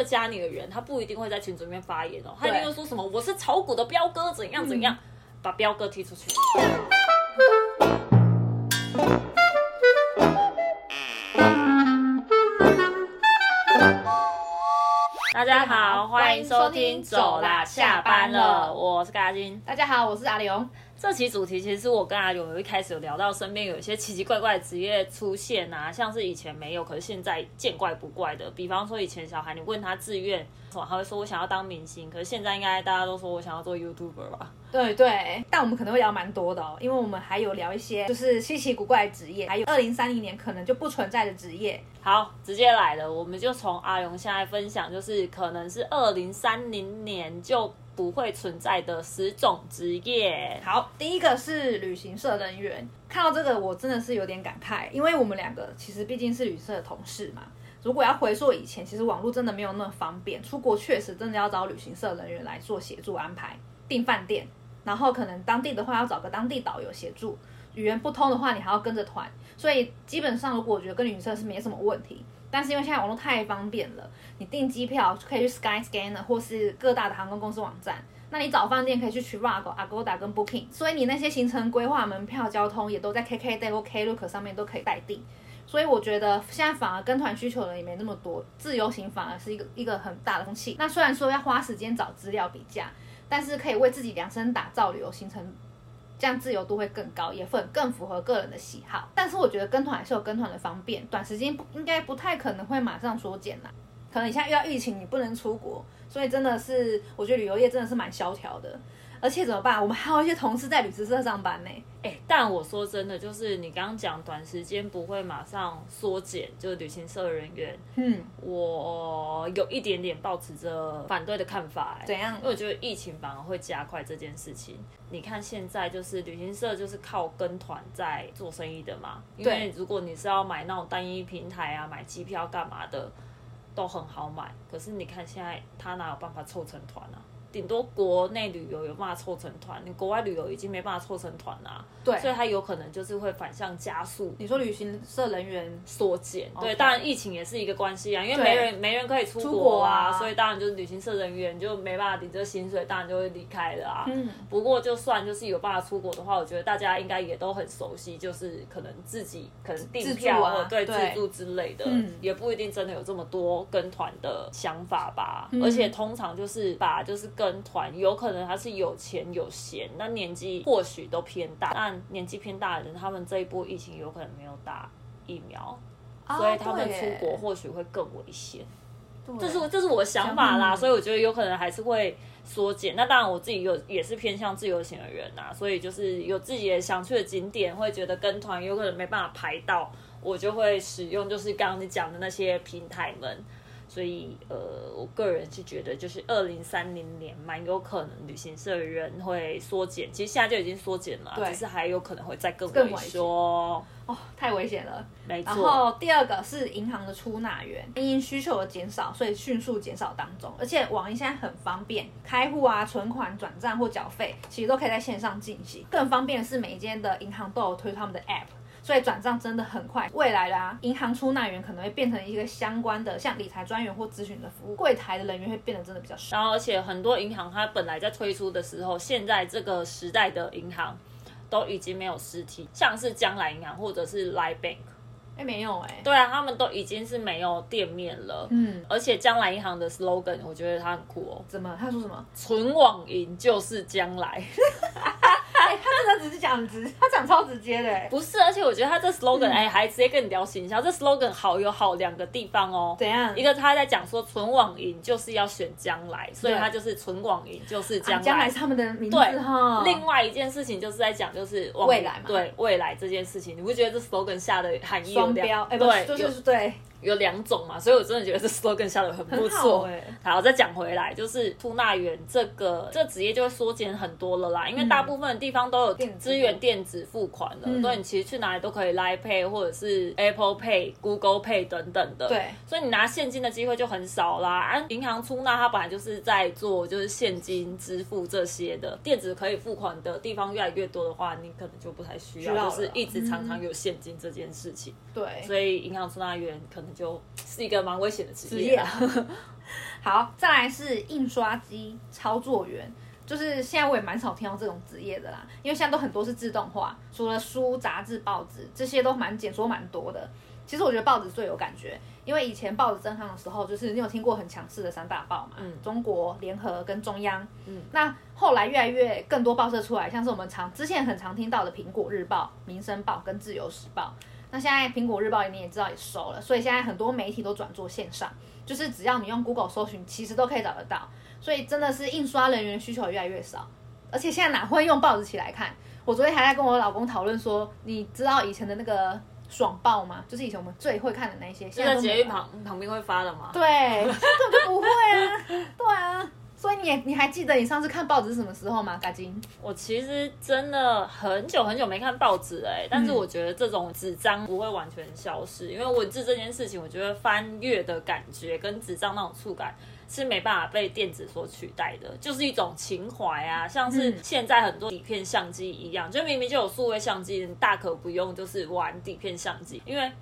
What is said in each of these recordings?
个加你的人，他不一定会在群组里面发言哦，他一定会说什么我是炒股的彪哥，怎样怎样，把彪哥踢出去。大家好，欢迎收听，走啦，下班了，我是嘎金。大家好，我是阿刘。这期主题其实是我跟阿勇有一开始有聊到，身边有一些奇奇怪怪的职业出现啊，像是以前没有，可是现在见怪不怪的。比方说以前小孩，你问他志愿，他会说我想要当明星，可是现在应该大家都说我想要做 YouTuber 吧？对对，但我们可能会聊蛮多的哦，因为我们还有聊一些就是稀奇古怪的职业，还有二零三零年可能就不存在的职业。好，直接来了，我们就从阿勇现在分享，就是可能是二零三零年就不会存在的十种职业。好，第一个是旅行社人员。看到这个，我真的是有点感慨，因为我们两个其实毕竟是旅行社的同事嘛。如果要回溯以前，其实网络真的没有那么方便，出国确实真的要找旅行社人员来做协助安排、订饭店，然后可能当地的话要找个当地导游协助，语言不通的话你还要跟着团，所以基本上如果我觉得跟旅行社是没什么问题。但是因为现在网络太方便了，你订机票可以去 Skyscanner 或是各大的航空公司网站。那你找饭店可以去 Trivago、Agoda 跟 Booking，所以你那些行程规划、门票、交通也都在 KKday 或 Klook 上面都可以待定。所以我觉得现在反而跟团需求的也没那么多，自由行反而是一个一个很大的风气。那虽然说要花时间找资料比价，但是可以为自己量身打造旅游行程，这样自由度会更高，也会更符合个人的喜好。但是我觉得跟团还是有跟团的方便，短时间不应该不太可能会马上缩减啦。可能你现在遇到疫情，你不能出国，所以真的是我觉得旅游业真的是蛮萧条的。而且怎么办？我们还有一些同事在旅行社上班呢。哎、但我说真的，就是你刚刚讲短时间不会马上缩减，就是旅行社人员，嗯，我有一点点抱持着反对的看法、哎，怎样因为我觉得疫情反而会加快这件事情。你看现在就是旅行社就是靠跟团在做生意的嘛，因为对如果你是要买那种单一平台啊，买机票干嘛的，都很好买。可是你看现在他哪有办法凑成团啊？顶多国内旅游有办法凑成团，你国外旅游已经没办法凑成团啦、对，所以它有可能就是会反向加速你说旅行社人员缩减。对，当然疫情也是一个关系啊，因为没人没人可以出出国国啊。所以当然就是旅行社人员就没办法领这个薪水，当然就会离开了啊。嗯，不过就算就是有办法出国的话，我觉得大家应该也都很熟悉，就是可能自己可能订票啊或对对。自助之类的，嗯。也不一定真的有这么多跟团的想法吧。嗯。而且通常就是把就是跟团，有可能他是有钱有闲，那年纪或许都偏大，但年纪偏大的人，他们这一波疫情有可能没有打疫苗。所以他们出国或许会更危险，这是这是我的想法啦，嗯所以我觉得有可能还是会缩减。那当然我自己有也是偏向自由行的人啊，所以就是有自己的想去的景点，会觉得跟团有可能没办法排到，我就会使用就是刚刚你讲的那些平台们。所以，呃，我个人是觉得，就是二零三零年蛮有可能旅行社人会缩减，其实现在就已经缩减了，对只是还有可能会再更萎缩。哦，太危险了。然没错，然后第二个是银行的出纳员，因需求的减少，所以迅速减少当中。而且网银现在很方便，开户啊、存款、转账或缴费，其实都可以在线上进行。更方便的是，每一间的银行都有推他们的 App。所以转账真的很快，未来啦，银行出纳员可能会变成一个相关的，像理财专员或咨询的服务，柜台的人员会变得真的比较少。然后，而且很多银行它本来在推出的时候，现在这个时代的银行都已经没有实体，像是将来银行或者是 Live Bank，哎，没有哎、对啊，他们都已经是没有店面了。嗯，而且将来银行的 slogan，我觉得它很酷哦，怎么？他说什么？存网银就是将来。哎、他真的只是讲直，他讲超直接的哎。不是，而且我觉得他这 slogan，嗯哎、还直接跟你聊形象。这 slogan 好有好两个地方哦。怎样？一个他在讲说存网银就是要选将来，所以他就是存网银就是将来。啊将来是他们的名字对哈。另外一件事情就是在讲，就是未来嘛对未来这件事情，你不觉得这 slogan 下的含义标，两哎、不对就是对，有两种嘛？所以我真的觉得这 slogan 下的很不错。哎、好，再讲回来，就是出纳员这个这职业就会缩减很多了啦，因为大部分的地方都有支援电子付款了，嗯所以你其实去哪里都可以 Line Pay 或者是 Apple Pay、Google Pay 等等的。对，所以你拿现金的机会就很少啦。啊，银行出纳它本来就是在做就是现金支付这些的，电子可以付款的地方越来越多的话，你可能就不太需要，需要就是一直常常有现金这件事情。对，所以银行出纳员可能就是一个蛮危险的职职业。好，再来是印刷机操作员，就是现在我也蛮少听到这种职业的啦，因为现在都很多是自动化，除了书、杂志、报纸这些都蛮减缩蛮多的。其实我觉得报纸最有感觉，因为以前报纸登上的时候，就是你有听过很强势的三大报嘛，嗯中国联合跟中央，嗯那后来越来越更多报社出来，像是我们常之前很常听到的苹果日报、民生报跟自由时报。那现在苹果日报你也知道也收了，所以现在很多媒体都转做线上，就是只要你用 Google 搜寻，其实都可以找得到。所以真的是印刷人员需求越来越少，而且现在哪会用报纸起来看？我昨天还在跟我老公讨论说，你知道以前的那个爽报吗？就是以前我们最会看的那些，现在都没有了捷运旁旁边会发的吗。对，根本就不会啊，对啊。所以你也你还记得你上次看报纸是什么时候吗？嘎金？我其实真的很久很久没看报纸哎、但是嗯我觉得这种纸张不会完全消失，因为文字这件事情，我觉得翻阅的感觉跟纸张那种触感是没办法被电子所取代的，就是一种情怀啊，像是嗯现在很多底片相机一样，就明明就有数位相机，你大可不用就是玩底片相机，因为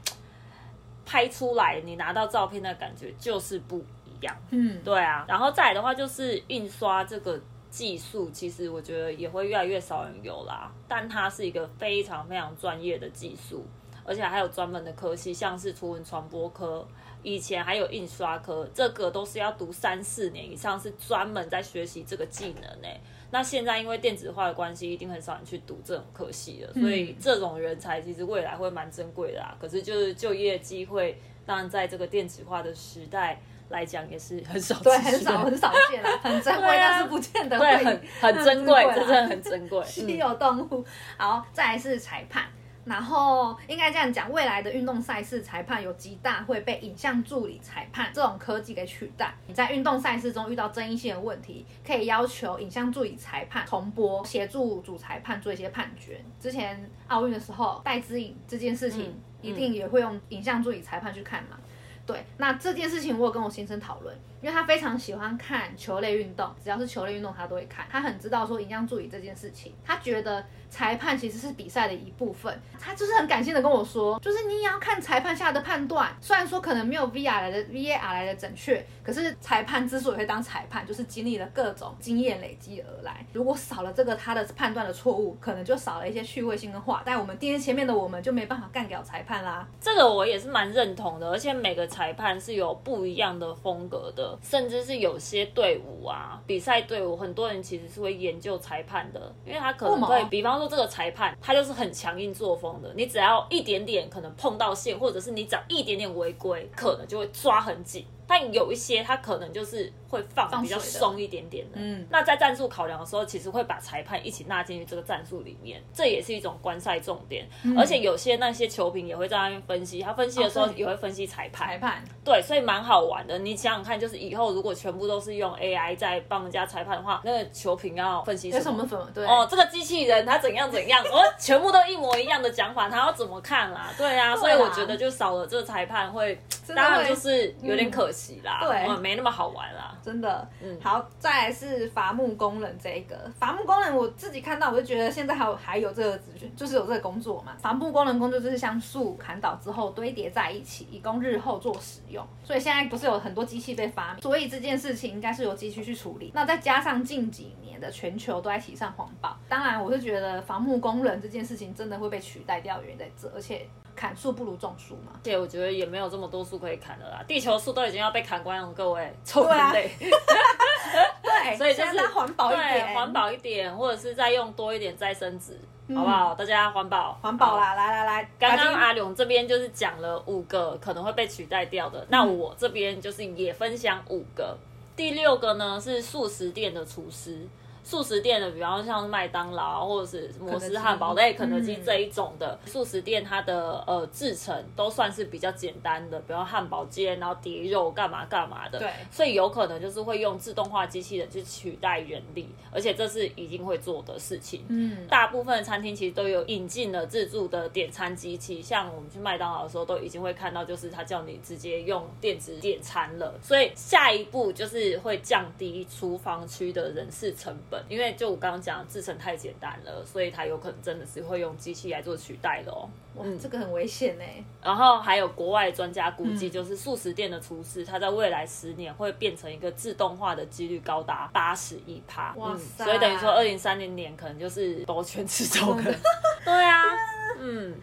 拍出来你拿到照片的感觉就是不一样。嗯，对啊，然后再来的话就是印刷这个技术，其实我觉得也会越来越少人有啦，但它是一个非常非常专业的技术，而且还有专门的科系，像是图文传播科，以前还有印刷科，这个都是要读三四年以上，是专门在学习这个技能呢、那现在因为电子化的关系，一定很少人去读这种科系了，所以这种人才其实未来会蛮珍贵的啊。可是就是就业机会，当然在这个电子化的时代来讲，也是很少对，很少很少见了，很珍贵，但是不见得对，会很很珍贵，这真的很珍贵。稀嗯有动物。好，再来是裁判。然后应该这样讲，未来的运动赛事裁判有极大会被影像助理裁判这种科技给取代。你在运动赛事中遇到争议性的问题，可以要求影像助理裁判重播，协助主裁判做一些判决。之前奥运的时候，戴资颖这件事情嗯一定也会用影像助理裁判去看嘛。对，那这件事情我有跟我先生讨论，因为他非常喜欢看球类运动，只要是球类运动他都会看。他很知道说影像助理这件事情，他觉得裁判其实是比赛的一部分。他就是很感性的跟我说，就是你也要看裁判下的判断，虽然说可能没有 VR 来的 VAR 来的准确，可是裁判之所以会当裁判，就是经历了各种经验累积而来。如果少了这个他的判断的错误，可能就少了一些趣味性跟话，但我们电视前面的我们就没办法干掉裁判啦。这个我也是蛮认同的，而且每个裁判是有不一样的风格的，甚至是有些队伍啊，比赛队伍，很多人其实是会研究裁判的，因为他可能，会比方说这个裁判他就是很强硬作风的，你只要一点点可能碰到线，或者是你只要一点点违规，可能就会抓很紧。但有一些他可能就是会放比较松一点点的，嗯。那在战术考量的时候，其实会把裁判一起纳进去这个战术里面，这也是一种观赛重点。而且有些那些球评也会在那边分析，他分析的时候也会分析裁判，裁判。对，所以蛮好玩的。你想想看，就是以后如果全部都是用 AI 在帮人家裁判的话，那个球评要分析有什什么？么什么对。哦，这个机器人它怎样怎样，我 全部都一模一样的讲法，他要怎么看啦？对啊，所以我觉得就少了这个裁判会当然就是有点可惜啦，对嗯没那么好玩啦。真的，嗯好，再来是伐木工人这一个伐木工人，我自己看到我就觉得现在还有还有这个职，就是有这个工作嘛。伐木工人工作就是将树砍倒之后堆叠在一起，以供日后做使用。所以现在不是有很多机器被发明，所以这件事情应该是由机器去处理。那再加上近几年的全球都在提倡环保，当然我是觉得伐木工人这件事情真的会被取代掉，原因在这，而且砍树不如种树嘛。而且我觉得也没有这么多树可以砍的啦，地球树都已经要被砍光了，各位臭人类。对，所以就是环保一点，对，环保一点，或者是再用多一点再生纸，好不好？大家环保，环保。啦，来来来，刚刚阿勇这边就是讲了五个可能会被取代掉的，那嗯我这边就是也分享五个。第六个呢是素食店的厨师，素食店的，比方像麦当劳或者是摩斯汉堡类、肯德基嗯这一种的素食店，它的呃制成都算是比较简单的，比方汉堡煎，然后叠肉干嘛干嘛的。对所以有可能就是会用自动化机器人去取代人力，而且这是一定会做的事情。嗯，大部分的餐厅其实都有引进了自助的点餐机器，像我们去麦当劳的时候，都已经会看到，就是他叫你直接用电子点餐了。所以下一步就是会降低厨房区的人事成本，本，因为就我刚刚讲制成太简单了，所以它有可能真的是会用机器来做取代的哦。哇，这个很危险呢。然后还有国外专家估计，就是素食店的厨师，他在未来十年会变成一个自动化的几率高达八十一趴。哇塞！所以等于说二零三零年可能就是包全吃走了。对啊，嗯，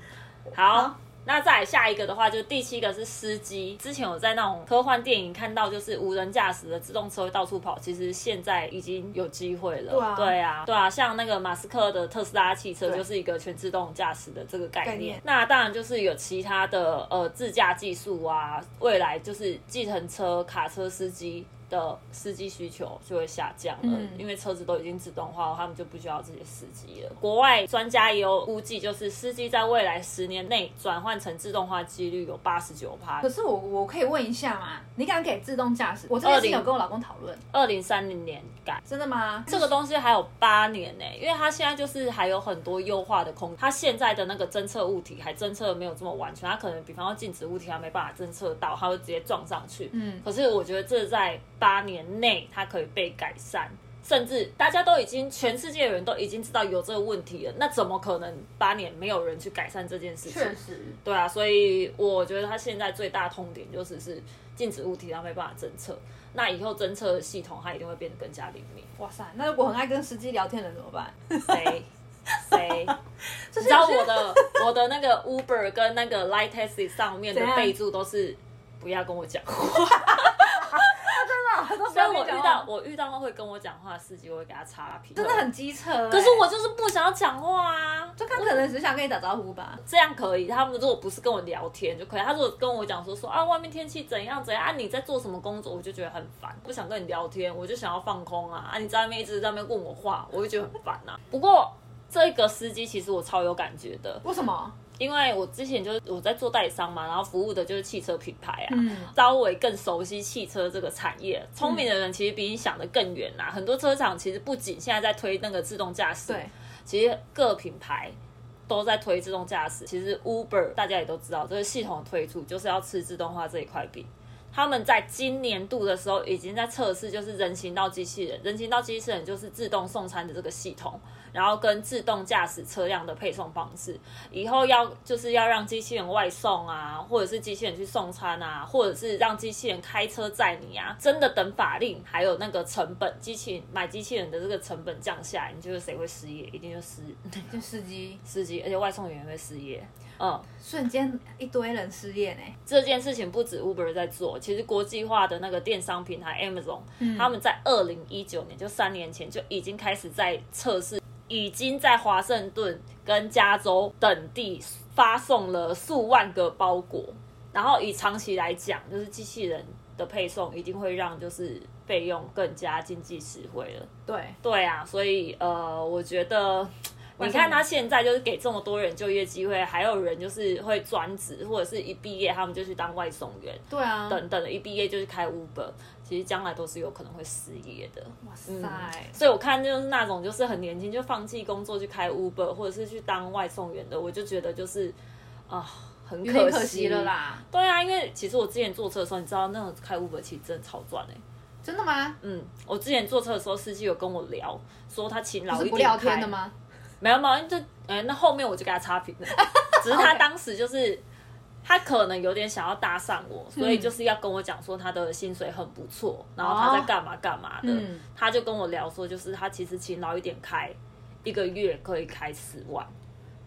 好。那再下一个的话，就第七个是司机。之前有在那种科幻电影看到，就是无人驾驶的自动车会到处跑。其实现在已经有机会了。对啊，对啊，像那个马斯克的特斯拉汽车就是一个全自动驾驶的这个概念。那当然就是有其他的呃自驾技术啊，未来就是计程车、卡车司机。的司机需求就会下降了，因为车子都已经自动化了，他们就不需要这些司机了。国外专家也有估计，就是司机在未来十年内转换成自动化几率有八十九趴。可是我我可以问一下嘛？你敢给自动驾驶？我这边有跟我老公讨论，二零三零年改，真的吗？这个东西还有八年呢，因为它现在就是还有很多优化的空。它现在的那个侦测物体还侦测没有这么完全，它可能比方说静止物体它没办法侦测到，它会直接撞上去。嗯，可是我觉得这在八年内它可以被改善，甚至大家都已经全世界的人都已经知道有这个问题了，那怎么可能八年没有人去改善这件事情？确实，对啊，所以我觉得它现在最大痛点就是是禁止物体它没办法侦测，那以后侦测系统它一定会变得更加灵敏。哇塞，那如果很爱跟司机聊天的人怎么办？谁谁？你知道我的我的那个 Uber 跟那个 Light Taxi 上面的备注都是不要跟我讲话。我遇到我遇到会跟我讲话的司机，我会给他差评，真的很机车。可是我就是不想要讲话啊，就他可能只想跟你打招呼吧。这样可以，他们如果不是跟我聊天就可以。他如果跟我讲说说啊，外面天气怎样怎样啊，你在做什么工作，我就觉得很烦，不想跟你聊天，我就想要放空啊啊！你在外面一直在那边问我话，我就觉得很烦呐。不过这个司机其实我超有感觉的，为什么？因为我之前就是我在做代理商嘛，然后服务的就是汽车品牌啊，稍微更熟悉汽车这个产业。聪明的人其实比你想的更远呐。很多车厂其实不仅现在在推那个自动驾驶，对，其实各品牌都在推自动驾驶。其实 Uber 大家也都知道，这个系统推出就是要吃自动化这一块饼。他们在今年度的时候已经在测试，就是人行道机器人，人行道机器人就是自动送餐的这个系统。然后跟自动驾驶车辆的配送方式，以后要就是要让机器人外送啊，或者是机器人去送餐啊，或者是让机器人开车载你啊，真的等法令还有那个成本，机器买机器人的这个成本降下来，你觉得谁会失业？一定就司 就司机，司机，而且外送员会失业。嗯，瞬间一堆人失业呢。这件事情不止 Uber 在做，其实国际化的那个电商平台 Amazon，他们在二零一九年就三年前就已经开始在测试。已经在华盛顿跟加州等地发送了数万个包裹，然后以长期来讲，就是机器人的配送一定会让就是费用更加经济实惠了。对对啊，所以呃，我觉得你看他现在就是给这么多人就业机会，还有人就是会专职或者是一毕业他们就去当外送员，对啊，等等的，一毕业就去开 Uber。其实将来都是有可能会失业的，哇塞！所以我看就是那种就是很年轻就放弃工作去开 Uber 或者是去当外送员的，我就觉得就是啊，很可惜了啦。对啊，因为其实我之前坐车的时候，你知道那种开 Uber 其实真的超赚哎，真的吗？嗯，我之前坐车的时候，司机有跟我聊说他勤劳一点不聊天的吗？没有没有，就哎那后面我就给他差评了，只是他当时就是。他可能有点想要搭讪我，所以就是要跟我讲说他的薪水很不错，然后他在干嘛干嘛的。他就跟我聊说，就是他其实勤劳一点开，一个月可以开十万。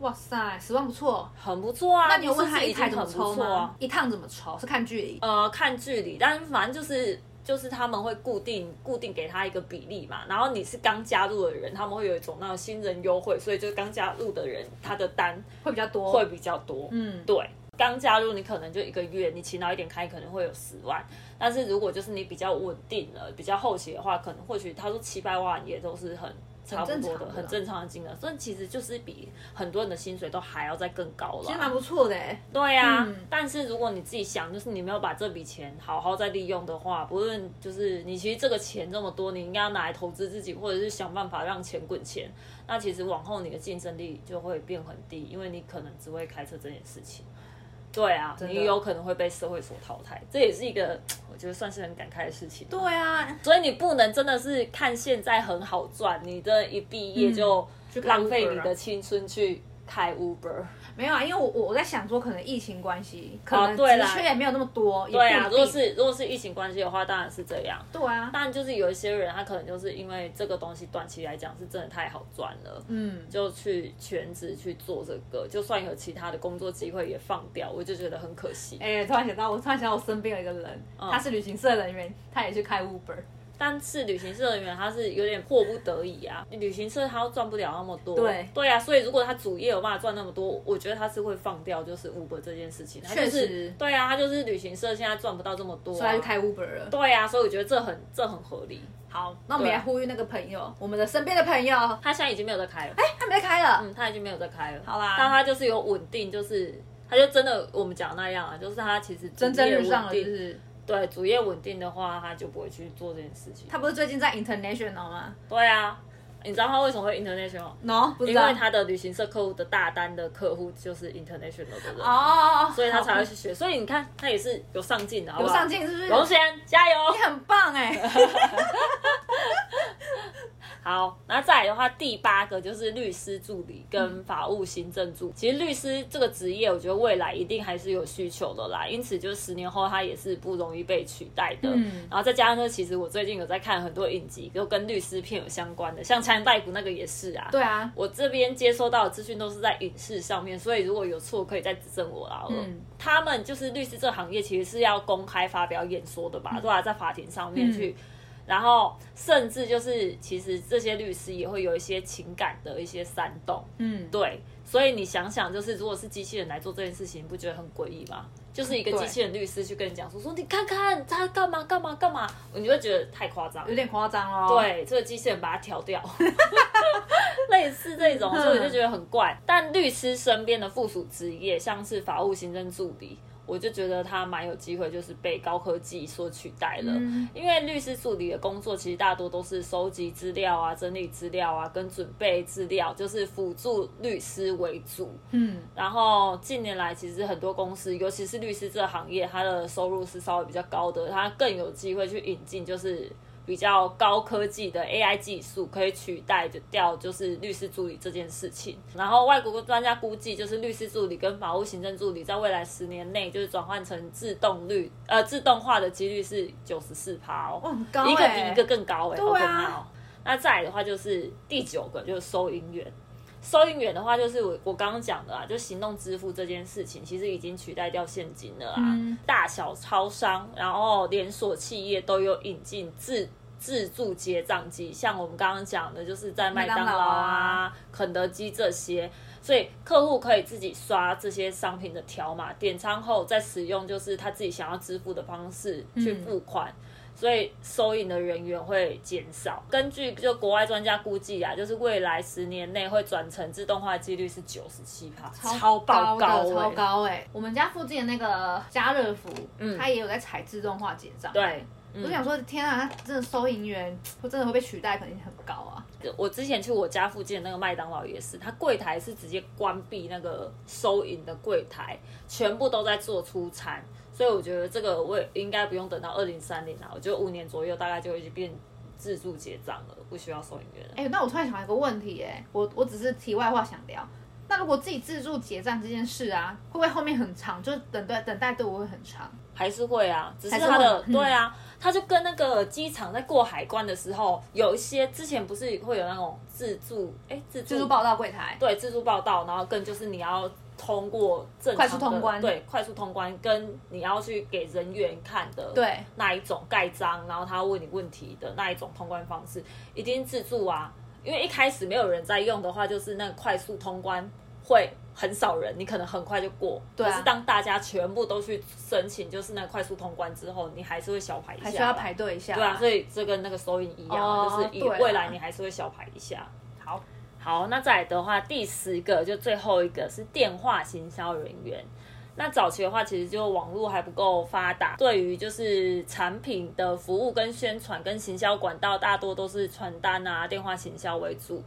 哇塞，十万不错，很不错啊！那你问他一趟怎么抽吗？一趟怎么抽？是看距离？呃，看距离，但反正就是就是他们会固定固定给他一个比例嘛。然后你是刚加入的人，他们会有一种那种新人优惠，所以就刚加入的人他的单会比较多，会比较多。嗯，对。刚加入你可能就一个月，你勤劳一点开可能会有十万，但是如果就是你比较稳定了，比较后期的话，可能或许他说七百万也都是很差不多的，很正常的金额，所以其实就是比很多人的薪水都还要再更高了。其实蛮不错的，对呀。但是如果你自己想，就是你没有把这笔钱好好再利用的话，不论就是你其实这个钱这么多，你应该要拿来投资自己，或者是想办法让钱滚钱，那其实往后你的竞争力就会变很低，因为你可能只会开车这件事情。对啊，你有可能会被社会所淘汰，这也是一个 我觉得算是很感慨的事情。对啊，所以你不能真的是看现在很好赚，你的一毕业就浪费你的青春去开 Uber。没有啊，因为我我我在想说，可能疫情关系，可能对啦缺也没有那么多。也对啊，不一定如果是如果是疫情关系的话，当然是这样。对啊，当然就是有一些人，他可能就是因为这个东西短期来讲是真的太好赚了，嗯，就去全职去做这个，就算有其他的工作机会也放掉，我就觉得很可惜。哎、突然想到，我突然想到我身边有一个人，嗯他是旅行社人员，他也去开 Uber。但是旅行社人员他是有点迫不得已啊，旅行社他又赚不了那么多，对。对啊，所以如果他主业有办法赚那么多，我觉得他是会放掉就是 Uber 这件事情，他就确是实。对啊，他就是旅行社现在赚不到这么多、啊，所以他就开 Uber 了。对啊，所以我觉得这很这很合理。好，那我们来呼吁那个朋友，我们的身边的朋友，他现在已经没有在开了，哎、他没在开了。嗯，他已经没有在开了。好啦。但他就是有稳定，就是他就真的我们讲那样啊，就是他其实主蒸蒸业日上了，就是对主业稳定的话，他就不会去做这件事情。他不是最近在 International 吗对啊，你知道他为什么会 international？？No，不知道。因为他的旅行社客户的大单的客户就是 international 的人，哦，所以他才会去学。所以你看，他也是有上进的，好不有好上进，是不是？龙贤加油！你很棒哎。好，那再来的话，第八个就是律师助理跟法务行政助理。其实律师这个职业，我觉得未来一定还是有需求的啦，因此就是十年后它也是不容易被取代的。嗯然后再加上呢，其实我最近有在看很多影集，就跟律师片有相关的，像《强人逮捕》那个也是啊。对啊，我这边接收到的资讯都是在影视上面，所以如果有错可以再指正我啦。嗯他们就是律师这行业，其实是要公开发表演说的吧，嗯对吧、在法庭上面去，然后甚至就是其实这些律师也会有一些情感的一些煽动，嗯，对，所以你想想，就是如果是机器人来做这件事情，你不觉得很诡异吗？就是一个机器人律师去跟你讲说说你看看他干嘛干嘛干嘛，你就会觉得太夸张有。点夸张哦。，对，这个机器人把它调掉，类似这种，所以我就觉得很怪。但律师身边的附属职业，像是法务行政助理，我就觉得他蛮有机会，就是被高科技所取代了。嗯因为律师助理的工作其实大多都是收集资料啊、整理资料啊、跟准备资料，就是辅助律师为主。嗯，然后近年来，其实很多公司，尤其是律师这个行业，它的收入是稍微比较高的，它更有机会去引进就是比较高科技的 AI 技术，可以取代掉就是律师助理这件事情。然后外国专家估计，就是律师助理跟法务行政助理在未来十年内，就是转换成自动率呃自动化的几率是九十四趴哦，很高一个哎比一个更高哎、好对啊可怕哦。那再来的话就是第九个就是收银员，收银员的话就是我我刚刚讲的啊，就行动支付这件事情，其实已经取代掉现金了啊。嗯大小超商，然后连锁企业都有引进自自助结账机，像我们刚刚讲的，就是在麦当劳啊、肯德基这些。所以客户可以自己刷这些商品的条码，点餐后再使用就是他自己想要支付的方式去付款。所以收银的人员会减少。根据就国外专家估计啊，就是未来十年内会转成自动化的几率是九十七趴，超爆高超高哎、我们家附近的那个家乐福，嗯它也有在采自动化结账。，对，嗯我想说，天啊，它真的收银员会真的会被取代，肯定很高啊。我之前去我家附近的那个麦当劳也是，它柜台是直接关闭那个收银的柜台，全部都在做出餐。所以我觉得这个我也应该不用等到二零三零啊，我觉得五年左右大概就已经变自助结账了，不需要收银员了。哎、那我突然想到一个问题、哎，我我只是题外话想聊。那如果自己自助结账这件事啊，会不会后面很长？就是等待等待队伍会很长。还是会啊，只是还是会它的嗯对啊，它就跟那个机场在过海关的时候，有一些之前不是会有那种自助哎自助自助报到柜台，对自助报到，然后更就是你要通过正常的快速通关对快速通关，跟你要去给人员看的对那一种盖章，然后他问你问题的那一种通关方式，一定自助啊，因为一开始没有人在用的话，就是那个快速通关会很少人，你可能很快就过。对啊可是当大家全部都去申请，就是那快速通关之后，你还是会小排一下，还需要排。队一下。对啊，所以这跟那个收银一样就是以未来你还是会小排一下。好，那再来的话，第十个就最后一个是电话行销人员。那早期的话，其实就网络还不够发达，对于就是产品的服务跟宣传跟行销管道，大多都是传单啊、电话行销为主。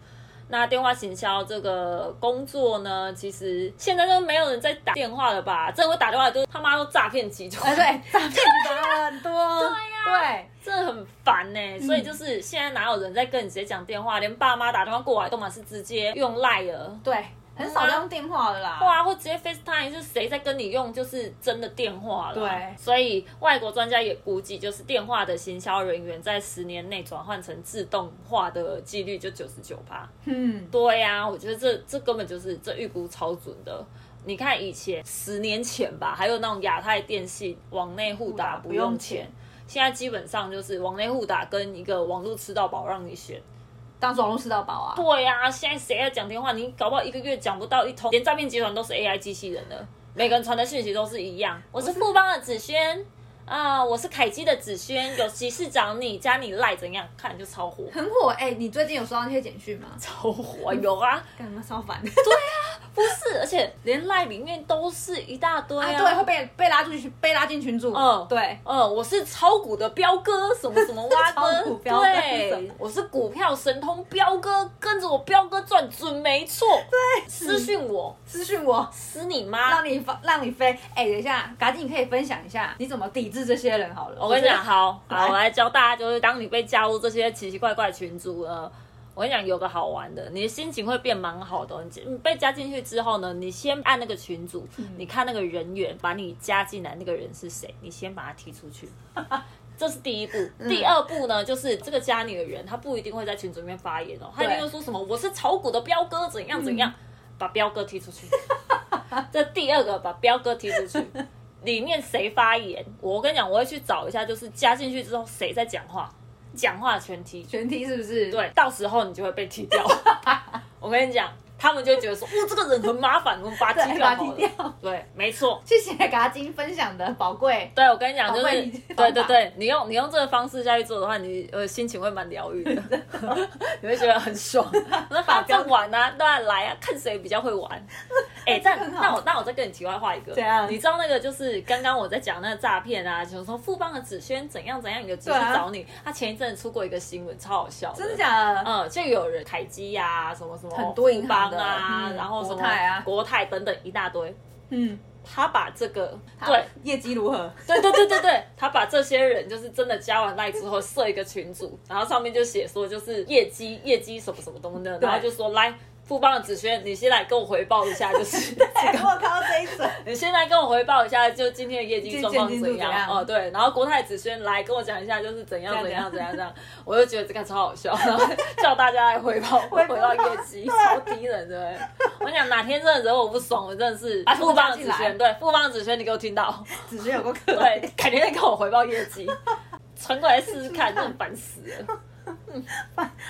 那电话行销这个工作呢，其实现在都没有人在打电话了吧？真的会打电话都他妈都诈骗集团，哎，对，诈骗集团很多，对呀，对，真的很烦呢。所以就是现在哪有人在跟你直接讲电话，连爸妈打电话过来都嘛是直接用赖了，对。很少用电话的啦，哇，或直接 FaceTime 是谁在跟你用，就是真的电话了。对，所以外国专家也估计，就是电话的行销人员在十年内转换成自动化的几率就九十九趴。嗯，对呀，我觉得这这根本就是这预估超准的。你看以前十年前吧，还有那种亚太电信网内互打不用钱，现在基本上就是网内互打跟一个网络吃到饱让你选。当网络吃到饱啊！对呀，现在谁要讲电话？你搞不好一个月讲不到一通，连诈骗集团都是 AI 机器人了，每个人传的讯息都是一样。我是富邦的子轩啊，我是凯基的子轩，有急事找你，加你赖怎样？看就超火，很火哎！你最近有收到那些简讯吗？超火，有啊，干什么超烦？对啊。不是，而且连赖里面都是一大堆啊！对，会被被拉进去，被拉进群组。嗯，对，嗯，我是炒股的彪哥，什么什么蛙哥，对，我是股票神通彪哥，跟着我彪哥赚准没错。对，私讯我，私讯我，私你妈，让你飞，让你飞。哎，等一下，嘎吉，你可以分享一下你怎么抵制这些人好了。我跟你讲，好，好，我来教大家，就是当你被加入这些奇奇怪怪群组了。我跟你讲，有个好玩的，你的心情会变蛮好的。你被加进去之后呢，你先按那个群组，你看那个人员把你加进来，那个人是谁，你先把他踢出去。这是第一步。第二步呢，就是这个加你的人，他不一定会在群组里面发言哦，他一定会说什么我是炒股的彪哥，怎样怎样，把彪哥踢出去。这第二个把彪哥踢出去，里面谁发言？我跟你讲，我会去找一下，就是加进去之后谁在讲话。讲话全踢，全踢是不是？对，到时候你就会被踢掉。我跟你讲。他们就觉得说，哦，这个人很麻烦，我们把他踢掉。对，没错。谢谢嘎金分享的宝贵。对，我跟你讲，就是对对对，你用你用这个方式下去做的话，你呃心情会蛮疗愈的，你会觉得很爽。那把这玩啊，对啊，来啊，看谁比较会玩。哎，但那我那我再跟你题外话一个，怎样？你知道那个就是刚刚我在讲那个诈骗啊，就是说富邦的子轩怎样怎样有急事找你，他前一阵出过一个新闻，超好笑。真的假的？嗯，就有人凯基呀，什么什么很多银行。啊，然后什么国泰等等一大堆，嗯，他把这个对。业绩如何？对对对对对，他把这些人就是真的加完赖之后设一个群组，然后上面就写说就是业绩业绩什么什么东西的，然后就说来。富邦的子轩，你先来跟我回报一下，就是 我靠这一组，你先来跟我回报一下，就今天的业绩状况怎样？哦，对，然后国泰子轩来跟我讲一下，就是怎样怎样怎样怎样，我就觉得这个超好笑，然后叫大家来回报回报业绩，超低人对。我讲哪天真的惹我不爽，我真的是富邦子轩，对富邦子轩，你给我听到，子轩有个可对，肯定会跟我回报业绩，传过来试试看，真的烦死了。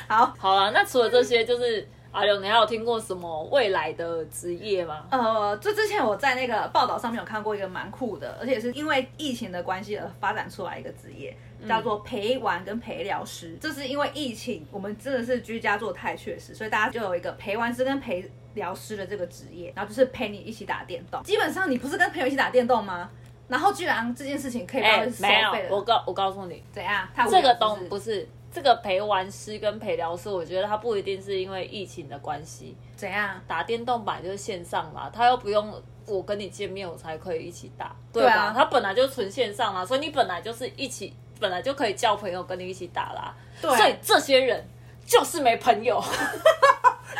好，好了，那除了这些，就是。阿刘，你还有听过什么未来的职业吗？呃，这之前我在那个报道上面有看过一个蛮酷的，而且是因为疫情的关系而发展出来一个职业，叫做陪玩跟陪聊师。这是因为疫情，我们真的是居家做太确实，所以大家就有一个陪玩师跟陪聊师的这个职业，然后就是陪你一起打电动。基本上你不是跟朋友一起打电动吗？然后居然这件事情可以帮你收费我告我告诉你，怎样？这个东不是。这个陪玩师跟陪聊师，我觉得他不一定是因为疫情的关系。怎样？打电动版就是线上嘛，他又不用我跟你见面，我才可以一起打，对吧？他本来就纯线上啊，所以你本来就是一起，本来就可以叫朋友跟你一起打啦。对，所以这些人就是没朋友。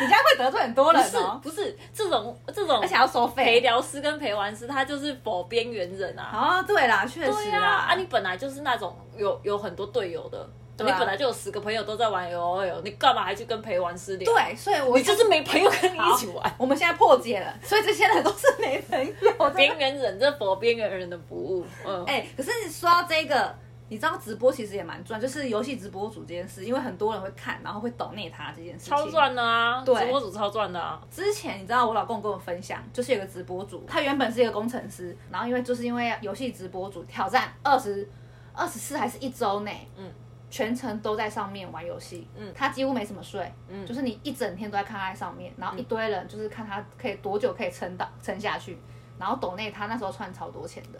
你这样会得罪很多人哦。不是这种这种，而且要收费。陪聊师跟陪玩师，他就是否边缘人啊。啊，对啦，确实啊。啊，你本来就是那种有有很多队友的。你本来就有十个朋友都在玩 L O L，你干嘛还去跟陪玩失联？对，所以我你就是没朋友跟你一起玩。我们现在破解了，所以这些人都是没朋友，边缘人，这佛边缘人的服务。嗯，哎，可是你说到这个，你知道直播其实也蛮赚，就是游戏直播主这件事，因为很多人会看，然后会抖内他这件事，超赚的啊！对，直播主超赚的啊！之前你知道我老公跟我分享，就是有个直播主，他原本是一个工程师，然后因为就是因为游戏直播主挑战二十二十四还是一周内，嗯。全程都在上面玩游戏，嗯，他几乎没什么睡，嗯，就是你一整天都在看他在上面，然后一堆人就是看他可以多久可以撑到撑下去，然后抖内他那时候赚超多钱的，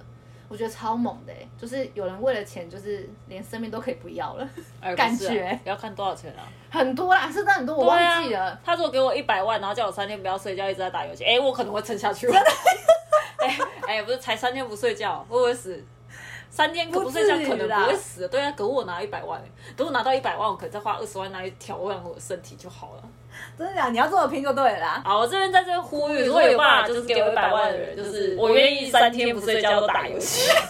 我觉得超猛的欸，就是有人为了钱，就是连生命都可以不要了，哎 感觉要看多少钱啊？很多啦，是真的很多，我忘记了。他如果给我一百万，然后叫我三天不要睡觉，一直在打游戏，哎、我可能会撑下去。真的？哎哎、不是才三天不睡觉，会不会死？三天可不睡觉可能不会死。对啊，可我拿一百万、等我拿到一百万，我可能再花二十万拿去调养我的身体就好了。真的假？你要这么拼就对了啦。好，我这边在这边呼吁，吁如果有办法，如果有办法就是给我一百万的人，就是我我愿意三三天不睡觉都打游戏游戏。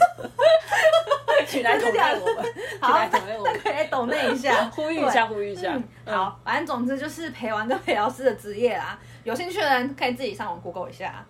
请来投内我们，请好，来我们，可以抖那一下，呼吁一下，呼吁一下。嗯，好，反正总之就是陪玩跟陪聊师的职业啦。有兴趣的人可以自己上网 Google 一下。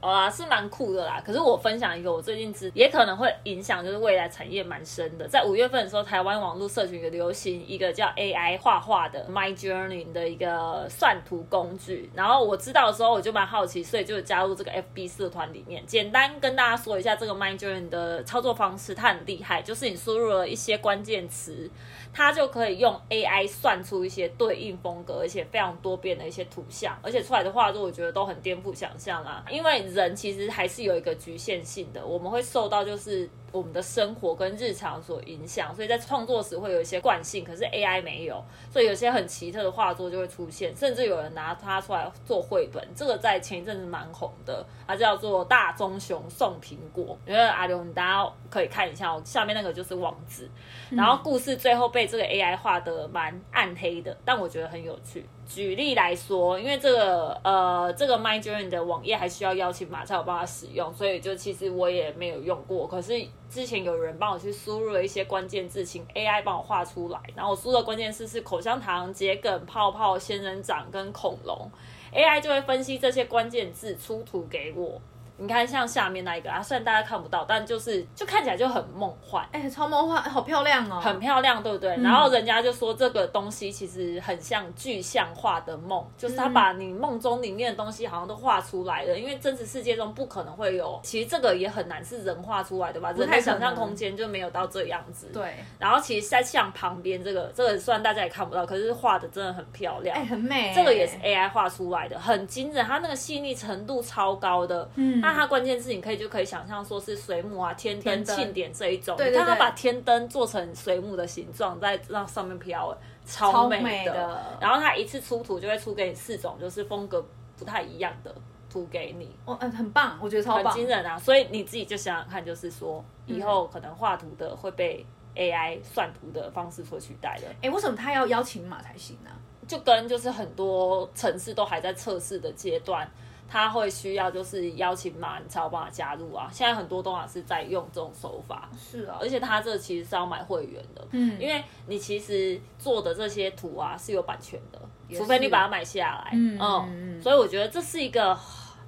好啦，是蛮酷的啦。可是我分享一个我最近知，也可能会影响就是未来产业蛮深的。在五月份的时候，台湾网络社群有流行一个叫 AI 画画的 My Journey 的一个算图工具。然后我知道的时候，我就蛮好奇，所以就加入这个 FB 社团里面。简单跟大家说一下这个 My Journey 的操作方式，它很厉害，就是你输入了一些关键词，它就可以用 AI 算出一些对应风格，而且非常多变的一些图像，而且出来的画作我觉得都很颠覆想象啊。因为人其实还是有一个局限性的，我们会受到就是我们的生活跟日常所影响，所以在创作时会有一些惯性，可是 AI 没有，所以有些很奇特的画作就会出现，甚至有人拿它出来做绘本，这个在前一阵子蛮红的，它叫做《大棕熊送苹果》，因为阿刘你大家可以看一下，下面那个就是网址，然后故事最后被这个 AI 画的蛮暗黑的，但我觉得很有趣。举例来说，因为这个呃这个 My Journey 的网页还需要邀请码才有办法使用，所以就其实我也没有用过。可是之前有人帮我去输入了一些关键字，请 AI 帮我画出来，然后我输的关键字是口香糖、桔梗、泡泡、仙人掌跟恐龙，AI 就会分析这些关键字出图给我。你看，像下面那一个啊，虽然大家看不到，但就是就看起来就很梦幻。哎、超梦幻，好漂亮哦，很漂亮，对不对？然后人家就说这个东西其实很像具象化的梦，就是他把你梦中里面的东西好像都画出来了，因为真实世界中不可能会有，其实这个也很难是人画出来的吧？人的想象空间就没有到这样子。。对，然后其实在像旁边这个，这个虽然大家也看不到，可是画的真的很漂亮。哎、很美，这个也是 AI 画出来的，很惊人，它那个细腻程度超高的。嗯，那它关键字你可以就可以想象说是水母啊、天灯、天庆典这一种。对对对你看它把天灯做成水母的形状，在让上面飘，哎超超美美的然后它一次出图就会出给你四种，就是风格不太一样的图给你。哦，嗯，很棒，我觉得超很棒，惊人啊！所以你自己就想想看，就是说以后可能画图的会被 AI 算图的方式所取代的。哎、为什么他要邀请码才行呢、就跟就是很多城市都还在测试的阶段，它会需要就是邀请码你才有办法加入啊。现在很多东西是在用这种手法，是啊，而且他这其实是要买会员的，嗯。因为你其实做的这些图啊是有版权的，也除非你把它买下来，嗯嗯嗯嗯。所以我觉得这是一个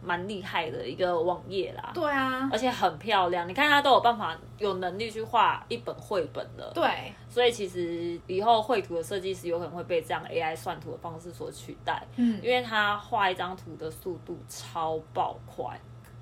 蛮厉害的一个网页啦。对啊而，且很漂亮，你看他都有办法有能力去画一本绘本的。对，所以其实以后绘图的设计师有可能会被这样 AI 算图的方式所取代，嗯因为他画一张图的速度超爆快。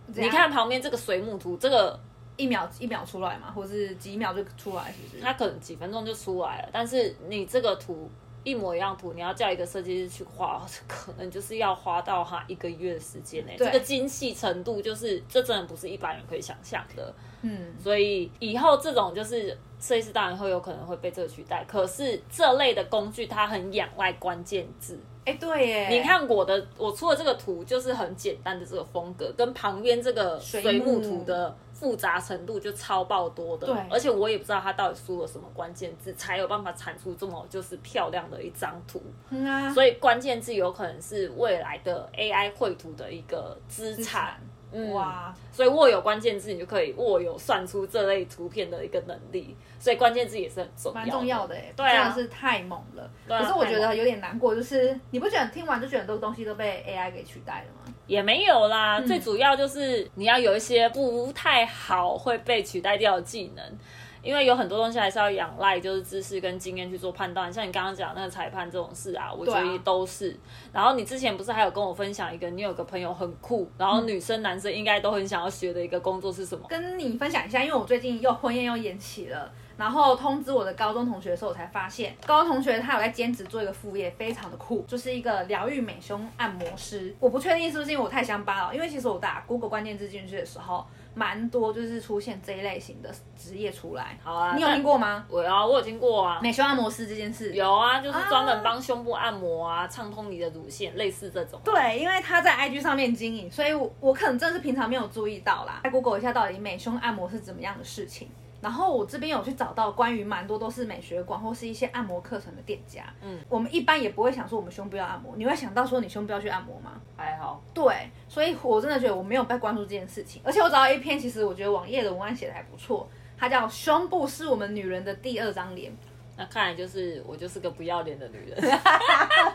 你看旁边这个水母图，这个一秒一秒出来嘛，或是几秒就出来，是不是？它可能几分钟就出来了，但是你这个图一模一样图，你要叫一个设计师去画，可能就是要花到他一个月的时间呢。对这个精细程度，就是这真的不是一般人可以想象的。嗯，所以以后这种就是设计师当然会有可能会被这个取代，可是这类的工具它很仰赖关键字。哎、对耶，你看我的，我出的这个图就是很简单的这个风格，跟旁边这个水母图的复杂程度就超爆多的。对而且我也不知道他到底输了什么关键字，才有办法产出这么就是漂亮的一张图。嗯啊，所以关键字有可能是未来的 AI 绘图的一个资产。嗯，哇，所以握有关键字，你就可以握有算出这类图片的一个能力。所以关键字也是很重要，蛮重要的哎，对啊真的是太猛了。对啊可是我觉得有点难过，就是你不觉得听完就觉得很多东西都被 AI 给取代了吗？也没有啦。嗯最主要就是你要有一些不太好会被取代掉的技能。因为有很多东西还是要仰赖就是知识跟经验去做判断，像你刚刚讲那个裁判这种事啊，我觉得都是。然后你之前不是还有跟我分享一个，你有个朋友很酷，然后女生男生应该都很想要学的一个工作是什么？跟你分享一下，因为我最近又婚宴又延期了，然然后通知我的高中同学的时候，我才发现高中同学他有在兼职做一个副业，非常的酷，就是一个疗愈美胸按摩师。我不确定是不是因为我太乡巴佬，因为其实我打 Google 关键字进去的时候，蛮多就是出现这一类型的职业出来。好啊，你有听过吗？我有啊，我有听过啊。美胸按摩师这件事有啊，就是专门帮胸部按摩啊，畅通你的乳腺，类似这种。对，因为他在 IG 上面经营，所以我我可能真的是平常没有注意到啦。在 Google 一下到底美胸按摩是怎么样的事情。然后我这边有去找到关于蛮多都是美学馆或是一些按摩课程的店家。嗯，我们一般也不会想说我们胸部要按摩，你会想到说你胸部要去按摩吗？还好。对，所以我真的觉得我没有被关注这件事情。而且我找到一篇，其实我觉得网页的文案写的还不错，它叫“胸部是我们女人的第二张脸”。那看来就是我就是个不要脸的女人。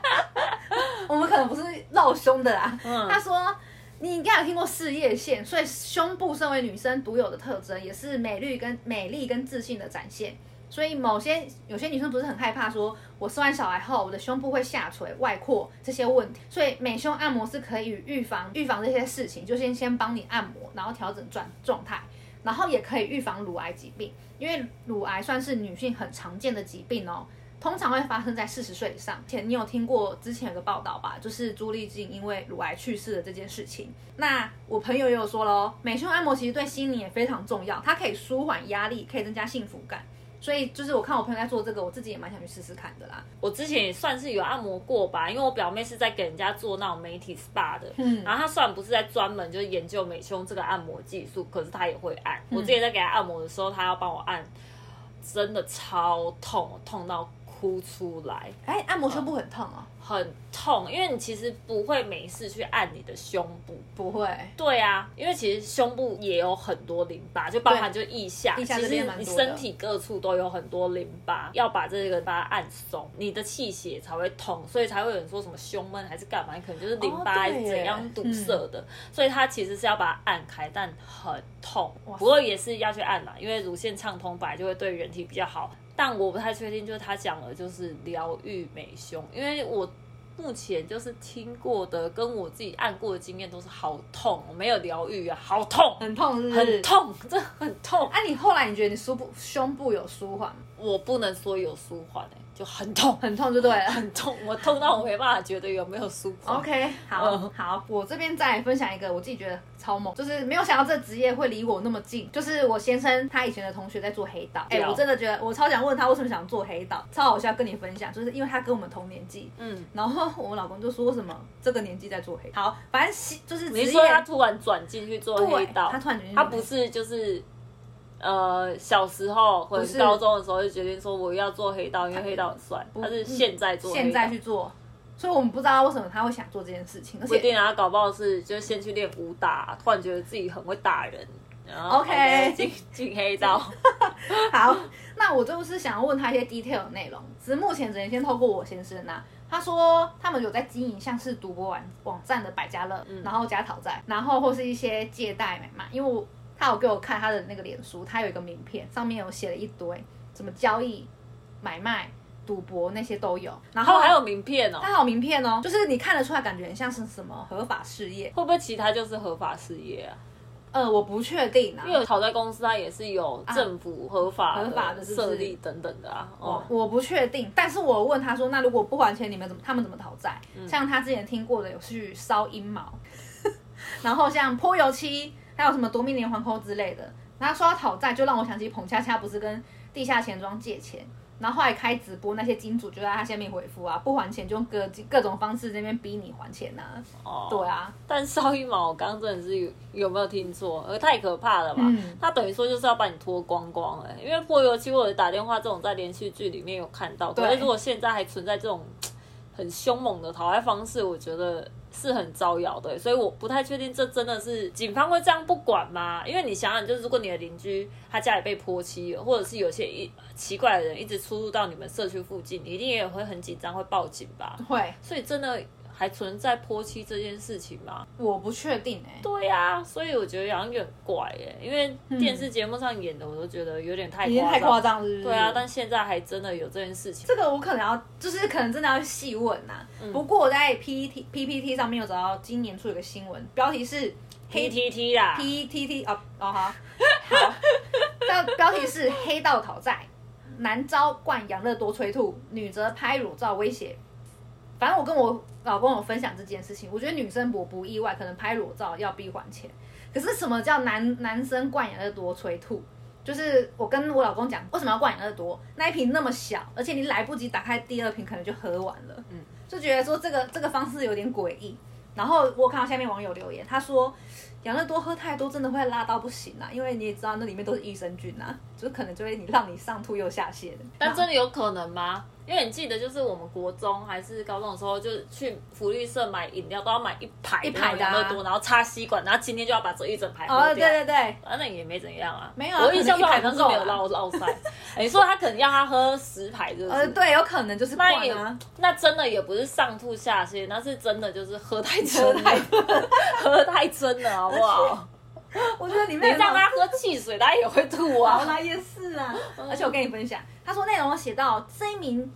我们可能不是露胸的啦。他说。你应该有听过事业线，所以胸部身为女生独有的特征，也是美丽跟美丽跟自信的展现。所以某些有些女生不是很害怕，说我生完小孩后我的胸部会下垂、外扩这些问题。所以美胸按摩是可以预防预防这些事情，就先先帮你按摩，然后调整状状态，然后也可以预防乳癌疾病，因为乳癌算是女性很常见的疾病哦。通常会发生在四十岁以上。前你有听过之前有个报道吧？就是朱丽静因为乳癌去世的这件事情。那我朋友也有说喽，美胸按摩其实对心理也非常重要，它可以舒缓压力，可以增加幸福感。所以就是我看我朋友在做这个，我自己也蛮想去试试看的啦。我之前也算是有按摩过吧，因为我表妹是在给人家做那种媒体 SPA 的，嗯，然后她虽然不是在专门就是研究美胸这个按摩技术，可是她也会按。我之前在给她按摩的时候，她要帮我按，真的超痛，痛到。哭出来，哎，按摩胸部很痛哦，很痛，因为你其实不会没事去按你的胸部，不会，对啊，因为其实胸部也有很多淋巴，就包含就腋下，其实你身体各处都有很多淋巴，要把这个把它按松，你的气血才会通，所以才会有人说什么胸闷还是干嘛，可能就是淋巴怎样堵塞的，所以它其实是要把它按开，但很痛，不过也是要去按嘛，因为乳腺畅通本来就会对人体比较好。但我不太确定，就是他讲的，就是疗愈美胸，因为我目前就是听过的，跟我自己按过的经验都是好痛，我没有疗愈啊，好痛，很痛，很痛，这很痛。哎，你后来你觉得你胸部胸部有舒缓吗？我不能说有舒缓哎。就很痛，很痛就对了，很痛，我痛到我没办法觉得有没有舒服。OK，好好，我这边再分享一个我自己觉得超猛，就是没有想到这职业会离我那么近，就是我先生他以前的同学在做黑道，哎，我真的觉得我超想问他为什么想做黑道，超好笑，跟你分享，就是因为他跟我们同年纪，嗯，然后我老公就说什么这个年纪在做黑，好，反正就是你说他突然转进去做黑道，他突然他不是就是。呃，小时候或者高中的时候就决定说我要做黑道，因为黑道很帅。他是现在做，现在去做，所以我们不知道为什么他会想做这件事情。不一定啊，搞不好是就先去练武打，突然觉得自己很会打人，然后 OK 进进黑道。好，那我就是想要问他一些 detail 的内容，只是目前只能先透过我先生呐。他说他们有在经营像是赌博网网站的百家乐，然后加讨债，然后或是一些借贷买卖，因为我。他有给我看他的那个脸书，他有一个名片，上面有写了一堆什么交易、买卖、赌博那些都有，然后还有名片哦，他还有名片哦，就是你看得出来，感觉很像是什么合法事业，会不会其他就是合法事业啊？呃，我不确定啊，因为讨债公司它也是有政府合法合法的设立等等的啊。哦，我不确定，但是我问他说，那如果不还钱，你们怎么他们怎么讨债？像他之前听过的有去烧阴毛，然后像泼油漆。还有什么夺命连环扣之类的，然后说到讨债，就让我想起彭恰恰不是跟地下钱庄借钱，然后后来开直播，那些金主就在他下面回复啊，不还钱就用各各种方式这边逼你还钱呐。哦，对啊，但邵一毛，我刚刚真的是有有没有听错？呃，太可怕了吧？他等于说就是要把你脱光光哎，因为泼油漆或者打电话这种在连续剧里面有看到，可是如果现在还存在这种很凶猛的讨债方式，我觉得。是很招摇的，所以我不太确定这真的是警方会这样不管吗？因为你想想，就是如果你的邻居他家里被泼漆，或者是有些一奇怪的人一直出入到你们社区附近，你一定也会很紧张，会报警吧？会，所以真的。还存在泼漆这件事情吗？我不确定哎。对呀，所以我觉得好像有点怪哎，因为电视节目上演的，我都觉得有点太太夸张了。对啊，但现在还真的有这件事情。这个我可能要，就是可能真的要细问呐。不过我在 PPT PPT 上面有找到今年出一个新闻，标题是黑 T T 啦，P T T 哦哦好，好，标标题是黑道讨债。男招灌养乐多催吐，女则拍乳照威胁。反正我跟我老公有分享这件事情，我觉得女生我不意外，可能拍裸照要闭还钱。可是什么叫男男生灌养乐多催吐？就是我跟我老公讲，为什么要灌养乐多？那一瓶那么小，而且你来不及打开第二瓶，可能就喝完了。嗯，就觉得说这个这个方式有点诡异。然后我看到下面网友留言，他说养乐多喝太多真的会拉到不行啊，因为你也知道那里面都是益生菌啊，就可能就会你让你上吐又下泻。但真的有可能吗？因为你记得，就是我们国中还是高中的时候，就是去福利社买饮料都要买一排一排的养乐多，然后插吸管，然后今天就要把这一整排喝哦，掉。对对对，啊，那也没怎样啊。没有啊我印象中好像是没有落落塞。你说他可能要他喝十排，是呃，是？对，有可能就是那也灌啊。那真的也不是上吐下泻，那是真的就是喝太 喝真太了，喝太真了，好不好？我觉得里面你让他喝汽水，他也会吐啊。好啦，也是啊。而且我跟你分享，他说内容有写到这一名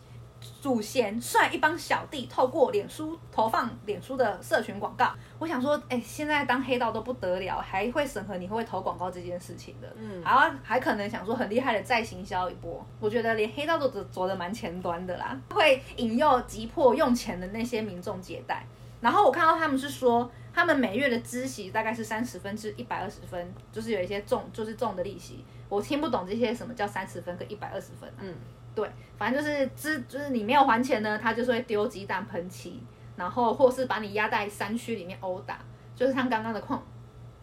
祖贤率一帮小弟透过脸书投放脸书的社群广告。我想说，哎、现在当黑道都不得了，还会审核你会不会投广告这件事情的。嗯，然后还可能想说很厉害的再行销一波。我觉得连黑道都走走的蛮前端的啦，会引诱急迫用钱的那些民众借贷。然后我看到他们是说，他们每月的孳息大概是三十分至一百二十分，就是有一些重，就是重的利息。我听不懂这些什么叫三十分跟一百二十分、啊。嗯，对，反正就是资，就是你没有还钱呢，他就是会丢鸡蛋喷漆，然后或是把你压在山区里面殴打，就是像刚刚的矿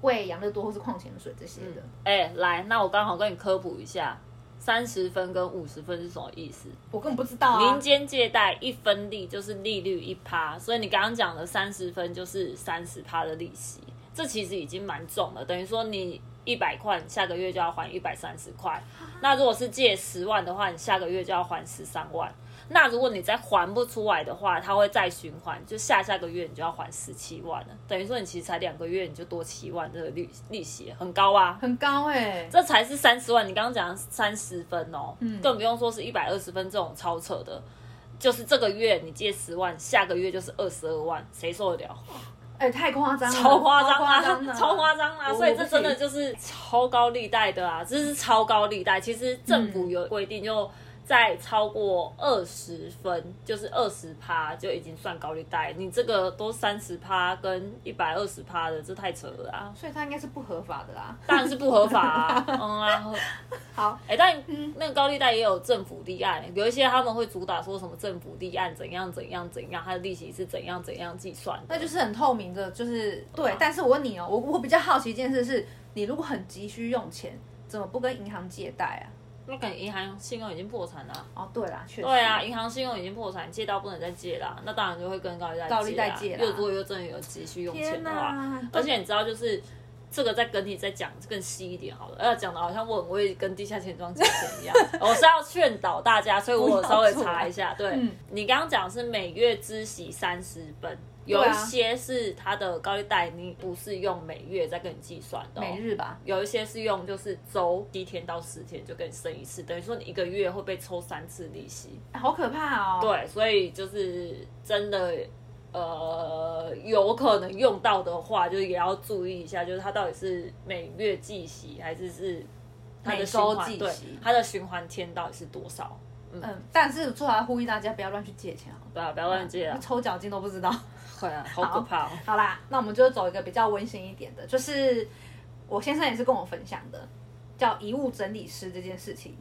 喂养乐多或是矿泉水这些的。哎、来，那我刚好跟你科普一下，三十分跟五十分是什么意思？我根本不知道啊民。间借贷一分利就是利率一趴，所以你刚刚讲的三十分就是三十趴的利息，这其实已经蛮重了，等于说你一百块，你下个月就要还一百三十块。那如果是借十万的话，你下个月就要还十三万。那如果你再还不出来的话，它会再循环，就下下个月你就要还十七万了。等于说你其实才两个月你就多七万的利利息，很高啊。很高哎、这才是三十万，你刚刚讲三十分哦，嗯更不用说是一百二十分这种超扯的，就是这个月你借十万，下个月就是二十二万，谁受得了？哎、太夸张了，超夸张啊，超夸张啊！所以这真的就是超高利贷的啊，这是超高利贷。其实政府有规定，就在超过二十分，就是二十趴就已经算高利贷。你这个都三十趴跟一百二十趴的，这太扯了啊！所以它应该是不合法的啦。当然是不合法啊，嗯啊。好，哎、但那个高利贷也有政府立案，有一些他们会主打说什么政府立案怎样怎样怎样，它的利息是怎样怎样计算的。那就是很透明的，就是对。但是我问你哦，我我比较好奇一件事是，你如果很急需用钱，怎么不跟银行借贷啊？那感觉银行信用已经破产了。哦，对啦，确实。对啊，银行信用已经破产，借到不能再借啦，那当然就会跟高利贷高利贷借啦借啦。如果又真的有急需用钱的话，而且你知道，就是这个再跟你再讲更细一点好了，要讲的好像我很会跟地下钱庄借钱一样，我是要劝导大家，所以我稍微查一下。对、嗯你刚刚讲是每月孳息三十分。有一些是它的高利贷，你不是用每月在跟你计算的、哦，每日吧，有一些是用就是周一天到十天就跟你生一次，等于说你一个月会被抽三次利息。哎好可怕哦。，对，所以就是真的，呃，有可能用到的话，就也要注意一下，就是它到底是每月计息还是是它的循环对它的循环天到底是多少？嗯，但是最好要呼吁大家不要乱去借钱哦，对啊，不要乱借啊，抽奖金都不知道。会啊，好可怕哦。好啦，那我们就走一个比较温馨一点的，就是我先生也是跟我分享的，叫遗物整理师这件事情。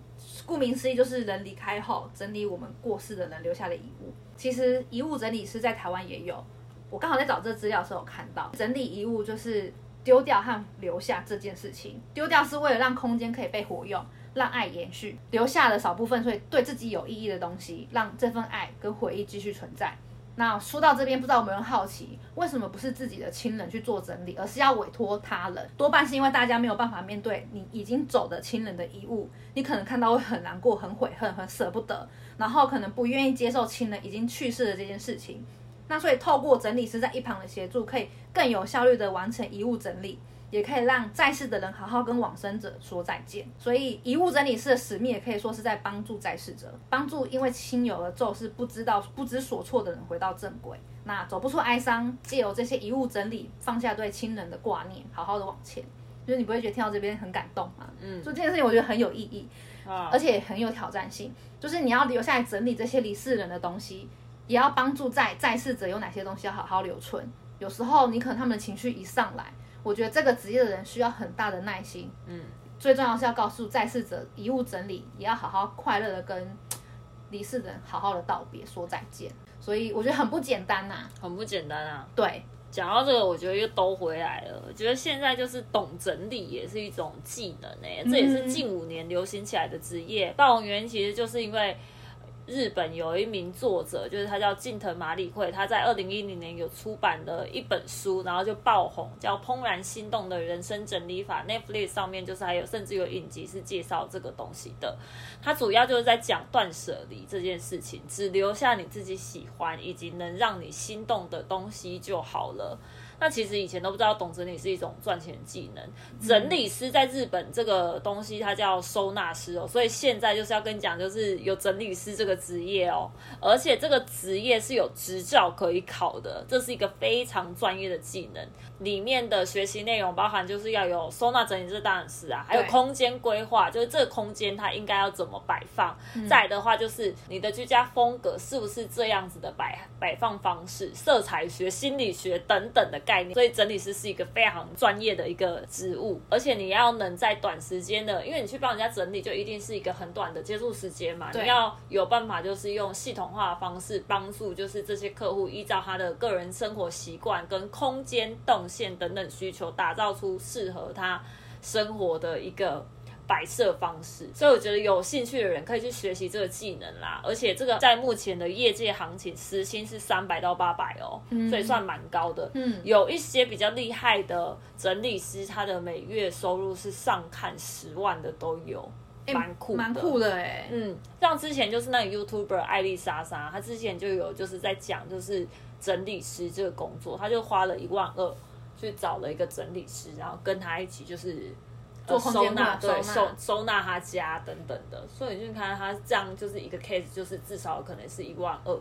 顾名思义，就是人离开后整理我们过世的人留下的遗物。其实遗物整理师在台湾也有，我刚好在找这资料的时候有看到，整理遗物就是丢掉和留下这件事情。丢掉是为了让空间可以被活用，让爱延续；留下了少部分，所以对自己有意义的东西，让这份爱跟回忆继续存在。那说到这边，不知道有没有人好奇，为什么不是自己的亲人去做整理，而是要委托他人？多半是因为大家没有办法面对你已经走的亲人的遗物，你可能看到会很难过、很悔恨、很舍不得，然后可能不愿意接受亲人已经去世的这件事情。那所以透过整理师在一旁的协助，可以更有效率的完成遗物整理。也可以让在世的人好好跟往生者说再见。所以遗物整理师的使命也可以说是在帮助在世者，帮助因为亲友而骤逝不知道不知所措的人回到正轨。那走不出哀伤，借由这些遗物整理，放下对亲人的挂念，好好的往前。就是你不会觉得听到这边很感动吗？嗯，所以这件事情我觉得很有意义。啊而且也很有挑战性。就是你要留下来整理这些离世人的东西，也要帮助在在世者有哪些东西要好好留存。有时候你可能他们的情绪一上来，我觉得这个职业的人需要很大的耐心。嗯，最重要是要告诉在世者，遗物整理也要好好快乐的跟离世人好好的道别，说再见。所以我觉得很不简单呐、很不简单啊。对，讲到这个，我觉得又兜回来了。我觉得现在就是懂整理也是一种技能诶、这也是近五年流行起来的职业。爆红原因其实就是因为日本有一名作者，就是他叫近藤麻里惠，他在二零一零年有出版了一本书，然后就爆红，叫《怦然心动的人生整理法》。Netflix 上面就是还有甚至有影集是介绍这个东西的。它主要就是在讲断舍离这件事情，只留下你自己喜欢以及能让你心动的东西就好了。那其实以前都不知道懂整理是一种赚钱的技能。整理师在日本这个东西它叫收纳师哦，所以现在就是要跟你讲，就是有整理师这个职业哦，而且这个职业是有执照可以考的，这是一个非常专业的技能。里面的学习内容包含就是要有收纳整理，这当然是啊，还有空间规划，就是这个空间它应该要怎么摆放。再的话就是你的居家风格是不是这样子的摆摆放方式，色彩学、心理学等等的概念。所以整理师是一个非常专业的一个职务，而且你要能在短时间的，因为你去帮人家整理，就一定是一个很短的接触时间嘛，你要有办法就是用系统化的方式帮助，就是这些客户依照他的个人生活习惯跟空间动线等等需求，打造出适合他生活的一个。摆设方式，所以我觉得有兴趣的人可以去学习这个技能啦。而且这个在目前的业界行情，时薪是三百到八百哦，所以算蛮高的。嗯有一些比较厉害的整理师，他的每月收入是上看十万的都有，蛮酷的，蛮酷的哎、嗯，像之前就是那个 YouTuber 艾丽莎莎，她之前就有就是在讲就是整理师这个工作，她就花了一万二去找了一个整理师，然后跟他一起就是。呃做空间收纳嘛对收收收纳他家等等的，所以你就看他这样就是一个 case，就是至少可能是一万二，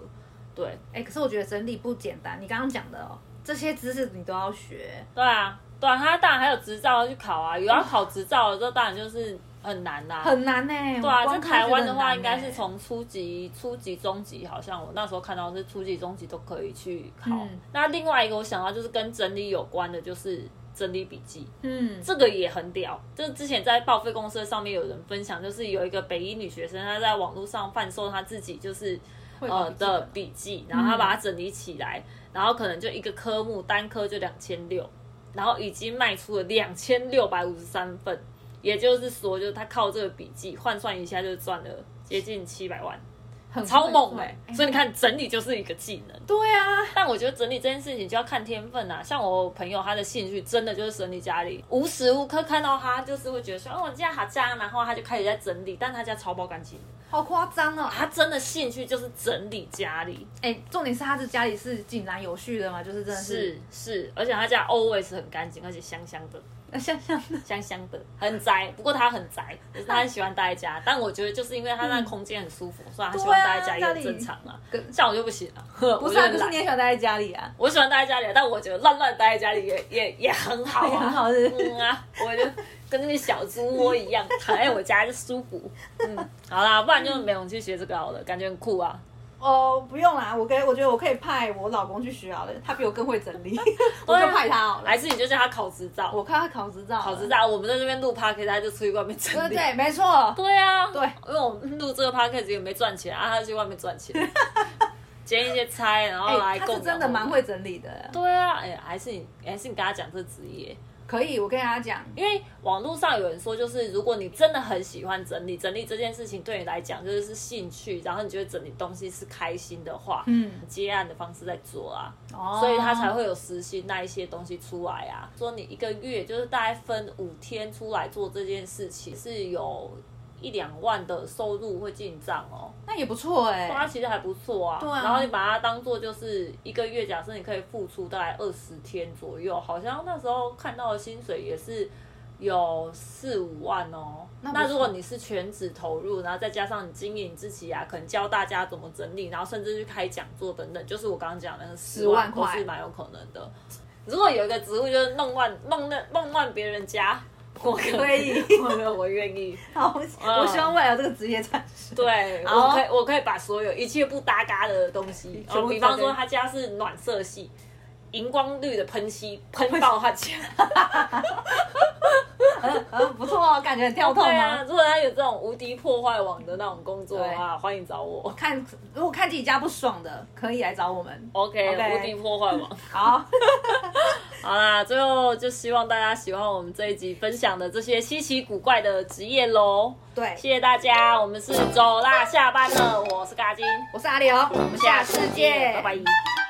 对哎、可是我觉得整理不简单，你刚刚讲的哦，这些知识你都要学。对啊对啊，他当然还有执照要去考啊，有要考执照的，这当然就是很难啦、很难呢、对啊，在我光看台湾的话，应该是欸从初级、初级、中级，好像我那时候看到是初级、中级都可以去考。嗯那另外一个我想到就是跟整理有关的，就是整理笔记，嗯，这个也很屌。就是之前在报废公司上面有人分享，就是有一个北医女学生，她在网络上贩售她自己就是呃的。笔记然后她把它整理起来，然后可能就一个科目单科就两千六，然后已经卖出了两千六百五十三份，也就是说，就是她靠这个笔记换算一下就赚了接近七百万，很超猛哎、哎所以你看，整理就是一个技能。对啊，但我觉得整理这件事情就要看天分啊。像我朋友，他的兴趣真的就是整理家里，无时无刻看到他就是会觉得说，哦，我家好脏，然后他就开始在整理，但他家超爆干净。好夸张哦！他真的兴趣就是整理家里，哎、重点是他的家里是井然有序的嘛，就是真的是是，而且他家 always 很干净，而且香香的。是香香的。香香的，很宅。不过他很宅，就是他很喜欢待在家。但我觉得就是因为他那空间很舒服，所以他喜欢待在家也很正常啊。跟像我就不行啊，不是啊，我就很懒可是你也喜欢待在家里啊，我喜欢待在家里，但我觉得乱乱待在家里也也也很好啊，很好是嗯啊，我就跟那个小猪窝一样，躺在我家就舒服。嗯，好啦，不然就没勇气学这个好了，感觉很酷啊。哦，不用啦，我可以，我觉得我可以派我老公去学好了，他比我更会整理，我就派他好了。还是你就叫他考执照，我看他考执照，考执照，我们在这边录 p o d c a s t 他就出去外面整理。对对，没错。对啊，对，因为我们录这个 p o d c a s t 也没赚钱啊，他去外面赚钱，捡一些差，然后哎、来供他是真的蛮会整理的，对啊，哎、还是你，还是你跟他讲这职业，可以，我跟大家讲，因为网络上有人说，就是如果你真的很喜欢整理，整理这件事情对你来讲就是兴趣，然后你觉得整理东西是开心的话，嗯，接案的方式在做啊，哦。所以他才会有实薪那一些东西出来啊。说你一个月就是大概分五天出来做这件事情，是有一两万的收入会进账哦。那也不错哎、它其实还不错啊。对啊然后你把它当做就是一个月，假设你可以付出大概二十天左右，好像那时候看到的薪水也是有四五万哦。那那如果你是全职投入，然后再加上你经营自己啊，可能教大家怎么整理，然后甚至去开讲座等等，就是我刚刚讲的那十10万块都是蛮有可能的。如果有一个职务就是弄乱弄那弄乱别人家，我可以，我我愿意。好，我希望未来有这个职业产生。对，我可以，我可以把所有一切不搭嘎的东西，就比方说他家是暖色系，荧光绿的喷漆喷爆他家。嗯，不错哦，感觉很跳痛对啊，哦。如果他有这种无敌破坏网的那种工作的话，欢迎找我。看，如果看自己家不爽的，可以来找我们。OK，OK 无敌破坏网。好，好啦，最后就希望大家喜欢我们这一集分享的这些稀奇古怪的职业喽。对，谢谢大家，我们是走啦，下班了，我是嘎金，我是阿刘，我们下次见，拜拜。